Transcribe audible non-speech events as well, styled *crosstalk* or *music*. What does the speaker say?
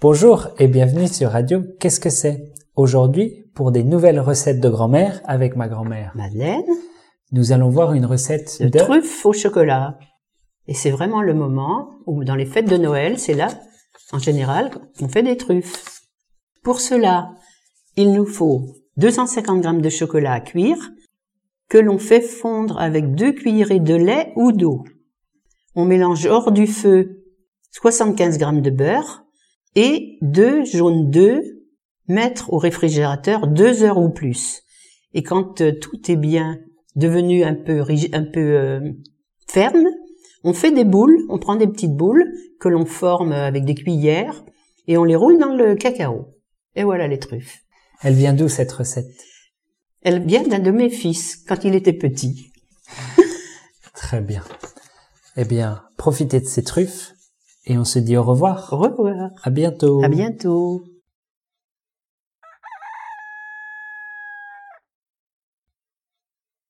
Bonjour et bienvenue sur Radio Qu'est-ce que c'est? Aujourd'hui, pour des nouvelles recettes de grand-mère avec ma grand-mère, Madeleine, nous allons voir une recette de de... truffes au chocolat. Et c'est vraiment le moment où dans les fêtes de Noël, c'est là, en général, qu'on fait des truffes. Pour cela, il nous faut 250 grammes de chocolat à cuire que l'on fait fondre avec deux cuillerées de lait ou d'eau. On mélange hors du feu 75 grammes de beurre et deux jaunes d'œufs, mettre au réfrigérateur deux heures ou plus. Et quand euh, tout est bien devenu un peu un peu euh, ferme, on fait des boules, on prend des petites boules que l'on forme avec des cuillères et on les roule dans le cacao. Et voilà les truffes. Elle vient d'où cette recette? Elle vient d'un de mes fils quand il était petit. *laughs* Très bien. Eh bien, profitez de ces truffes et on se dit au revoir. Au revoir. À bientôt. À bientôt.